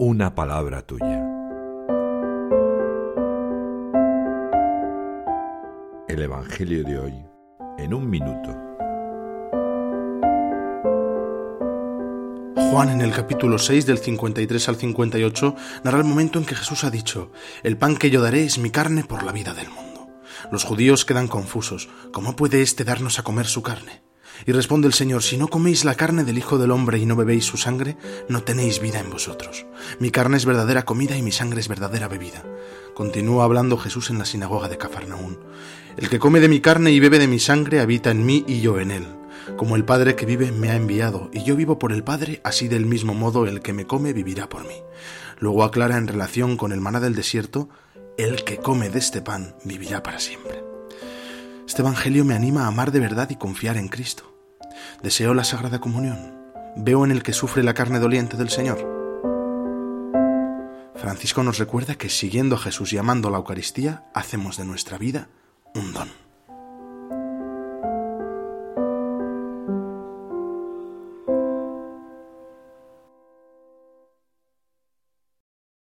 una palabra tuya. El Evangelio de hoy en un minuto. Juan en el capítulo 6 del 53 al 58 narra el momento en que Jesús ha dicho, El pan que yo daré es mi carne por la vida del mundo. Los judíos quedan confusos, ¿cómo puede éste darnos a comer su carne? Y responde el Señor, si no coméis la carne del Hijo del Hombre y no bebéis su sangre, no tenéis vida en vosotros. Mi carne es verdadera comida y mi sangre es verdadera bebida. Continúa hablando Jesús en la sinagoga de Cafarnaún. El que come de mi carne y bebe de mi sangre habita en mí y yo en él. Como el Padre que vive me ha enviado, y yo vivo por el Padre, así del mismo modo el que me come vivirá por mí. Luego aclara en relación con el maná del desierto, el que come de este pan vivirá para siempre. Este Evangelio me anima a amar de verdad y confiar en Cristo. Deseo la Sagrada Comunión. Veo en el que sufre la carne doliente del Señor. Francisco nos recuerda que siguiendo a Jesús y amando la Eucaristía, hacemos de nuestra vida un don.